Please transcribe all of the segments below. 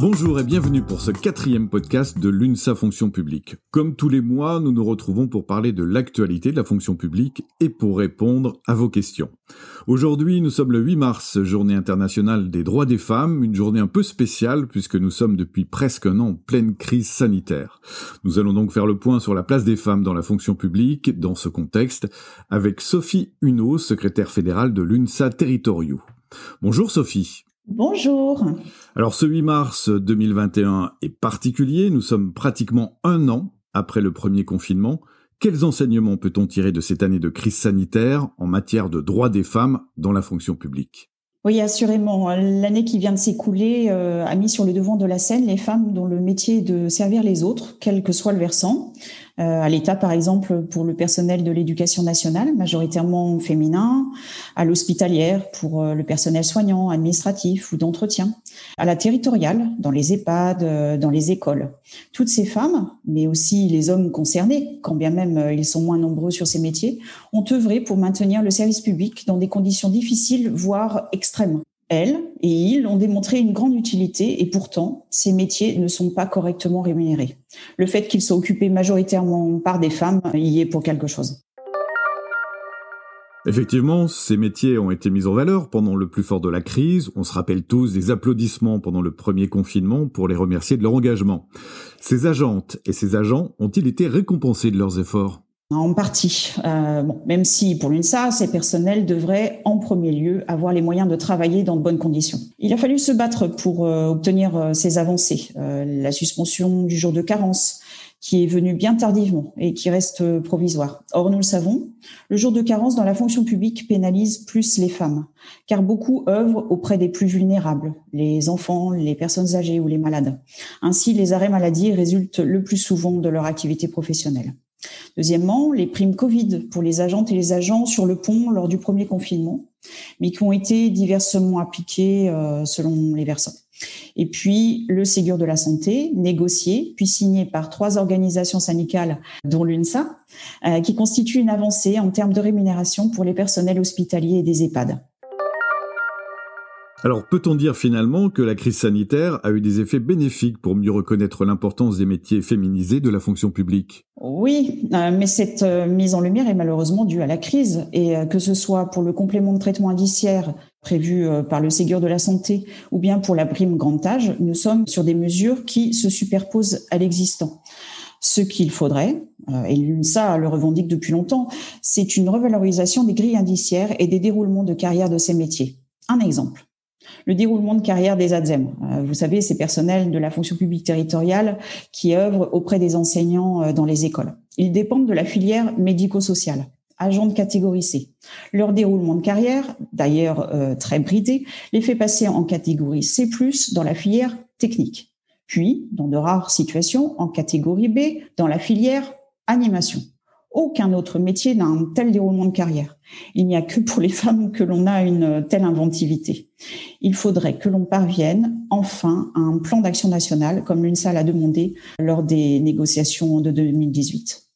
Bonjour et bienvenue pour ce quatrième podcast de l'UNSA Fonction Publique. Comme tous les mois, nous nous retrouvons pour parler de l'actualité de la fonction publique et pour répondre à vos questions. Aujourd'hui, nous sommes le 8 mars, journée internationale des droits des femmes, une journée un peu spéciale puisque nous sommes depuis presque un an en pleine crise sanitaire. Nous allons donc faire le point sur la place des femmes dans la fonction publique dans ce contexte avec Sophie Huneau, secrétaire fédérale de l'UNSA Territoriaux. Bonjour Sophie. Bonjour. Alors ce 8 mars 2021 est particulier, nous sommes pratiquement un an après le premier confinement. Quels enseignements peut-on tirer de cette année de crise sanitaire en matière de droits des femmes dans la fonction publique? Oui, assurément. L'année qui vient de s'écouler euh, a mis sur le devant de la scène les femmes dont le métier est de servir les autres, quel que soit le versant. Euh, à l'État, par exemple, pour le personnel de l'éducation nationale, majoritairement féminin, à l'hospitalière, pour euh, le personnel soignant, administratif ou d'entretien, à la territoriale, dans les EHPAD, dans les écoles. Toutes ces femmes, mais aussi les hommes concernés, quand bien même ils sont moins nombreux sur ces métiers, ont œuvré pour maintenir le service public dans des conditions difficiles, voire extrêmement elles et ils ont démontré une grande utilité et pourtant, ces métiers ne sont pas correctement rémunérés. Le fait qu'ils soient occupés majoritairement par des femmes y est pour quelque chose. Effectivement, ces métiers ont été mis en valeur pendant le plus fort de la crise. On se rappelle tous des applaudissements pendant le premier confinement pour les remercier de leur engagement. Ces agentes et ces agents ont-ils été récompensés de leurs efforts? En partie, euh, bon, même si pour l'UNSA, ces personnels devraient en premier lieu avoir les moyens de travailler dans de bonnes conditions. Il a fallu se battre pour euh, obtenir euh, ces avancées. la suspension du jour de carence, qui est venue bien tardivement et qui reste provisoire. Or, nous le savons, le jour de carence dans la fonction publique pénalise plus les femmes, car beaucoup œuvrent auprès des plus vulnérables, les enfants, les personnes âgées ou les malades. Ainsi, les arrêts maladie résultent le plus souvent de leur activité professionnelle. Deuxièmement, les primes Covid pour les agentes et les agents sur le pont lors du premier confinement, mais qui ont été diversement appliquées euh, selon les versants. Et puis le Ségur de la santé, négocié puis signé par trois organisations syndicales, dont l'UNSA, euh, qui constitue une avancée en termes de rémunération pour les personnels hospitaliers et des EHPAD. Alors peut-on dire finalement que la crise sanitaire a eu des effets bénéfiques pour mieux reconnaître l'importance des métiers féminisés de la fonction publique? Oui, euh, mais cette euh, mise en lumière est malheureusement due à la crise et euh, que ce soit pour le complément de traitement indiciaire prévu par le Ségur de la santé ou bien pour la prime grand âge, nous sommes sur des mesures qui se superposent à l'existant. Ce qu'il faudrait, et l'UNSA le revendique depuis longtemps, c'est une revalorisation des grilles indiciaires et des déroulements de carrière de ces métiers. Un exemple le déroulement de carrière des ADSEM. Euh, vous savez, ces personnels de la fonction publique territoriale qui œuvrent auprès des enseignants euh, dans les écoles. Ils dépendent de la filière médico-sociale agents de catégorie C. Leur déroulement de carrière, d'ailleurs euh, très bridé, les fait passer en catégorie C+, dans la filière technique. Puis, dans de rares situations, en catégorie B, dans la filière animation. Aucun autre métier n'a un tel déroulement de carrière. Il n'y a que pour les femmes que l'on a une telle inventivité. Il faudrait que l'on parvienne enfin à un plan d'action national, comme l'UNSA l'a demandé lors des négociations de 2018.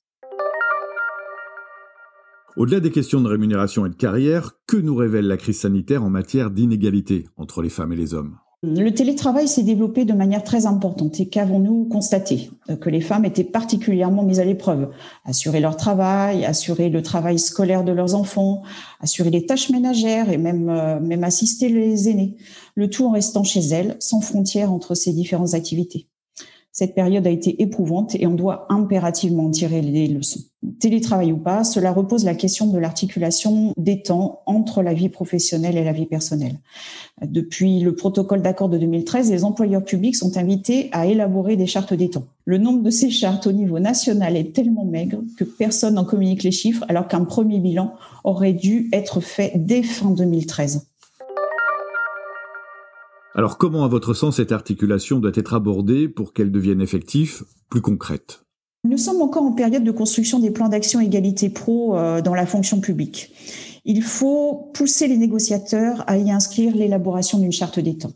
Au-delà des questions de rémunération et de carrière, que nous révèle la crise sanitaire en matière d'inégalité entre les femmes et les hommes? Le télétravail s'est développé de manière très importante et qu'avons-nous constaté euh, Que les femmes étaient particulièrement mises à l'épreuve? Assurer leur travail, assurer le travail scolaire de leurs enfants, assurer les tâches ménagères et même, euh, même assister les aînés. Le tout en restant chez elles, sans frontières entre ces différentes activités. Cette période a été éprouvante et on doit impérativement tirer les leçons. Télétravail ou pas, cela repose la question de l'articulation des temps entre la vie professionnelle et la vie personnelle. Depuis le protocole d'accord de 2013, les employeurs publics sont invités à élaborer des chartes des temps. Le nombre de ces chartes au niveau national est tellement maigre que personne n'en communique les chiffres alors qu'un premier bilan aurait dû être fait dès fin 2013. Alors comment, à votre sens, cette articulation doit être abordée pour qu'elle devienne effective, plus concrète? Nous sommes encore en période de construction des plans d'action égalité pro euh, dans la fonction publique. Il faut pousser les négociateurs à y inscrire l'élaboration d'une charte des temps.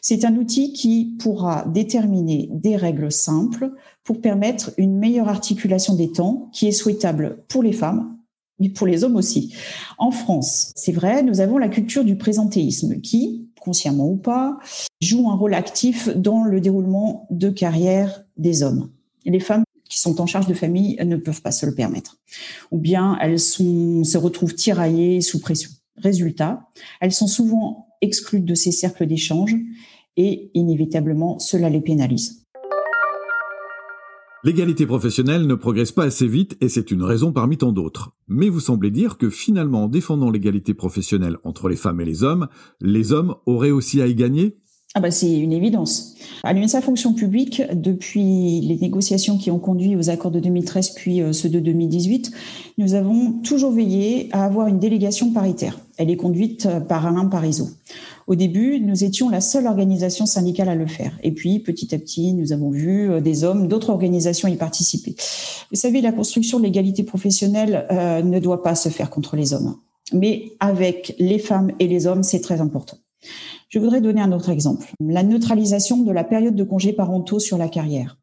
C'est un outil qui pourra déterminer des règles simples pour permettre une meilleure articulation des temps qui est souhaitable pour les femmes, mais pour les hommes aussi. En France, c'est vrai, nous avons la culture du présentéisme qui, consciemment ou pas, jouent un rôle actif dans le déroulement de carrière des hommes. Les femmes qui sont en charge de famille ne peuvent pas se le permettre. Ou bien elles se retrouvent tiraillées sous pression. Résultat, elles sont souvent exclues de ces cercles d'échange et inévitablement cela les pénalise. L'égalité professionnelle ne progresse pas assez vite et c'est une raison parmi tant d'autres. Mais vous semblez dire que finalement, en défendant l'égalité professionnelle entre les femmes et les hommes, les hommes auraient aussi à y gagner? Ah bah c'est une évidence. À l'UNSA Fonction publique, depuis les négociations qui ont conduit aux accords de 2013 puis euh, ceux de 2018, nous avons toujours veillé à avoir une délégation paritaire. Elle est conduite euh, par Alain Parizeau. Au début, nous étions la seule organisation syndicale à le faire. Et puis, petit à petit, nous avons vu euh, des hommes d'autres organisations y participer. Vous savez, la construction de l'égalité professionnelle ne doit pas se faire contre les hommes. Mais avec les femmes et les hommes, c'est très important. Je voudrais donner un autre exemple. La neutralisation de la période de congés parentaux sur la carrière.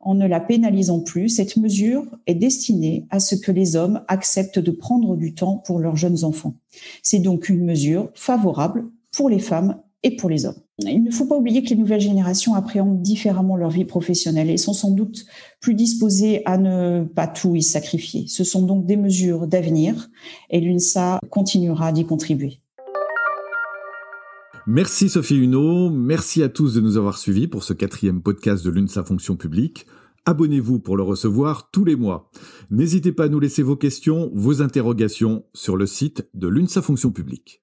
En ne la pénalisant plus, cette mesure est destinée à ce que les hommes acceptent de prendre du temps pour leurs jeunes enfants. C'est donc une mesure favorable pour les femmes et pour les hommes. Il ne faut pas oublier que les nouvelles générations appréhendent différemment leur vie professionnelle et sont sans doute plus disposées à ne pas tout y sacrifier. Ce sont donc des mesures d'avenir et l'UNSA continuera d'y contribuer. Merci Sophie Huneau, merci à tous de nous avoir suivis pour ce quatrième podcast de l'UNSA Fonction Publique. Abonnez-vous pour le recevoir tous les mois. N'hésitez pas à nous laisser vos questions, vos interrogations sur le site de l'UNSA Fonction Publique.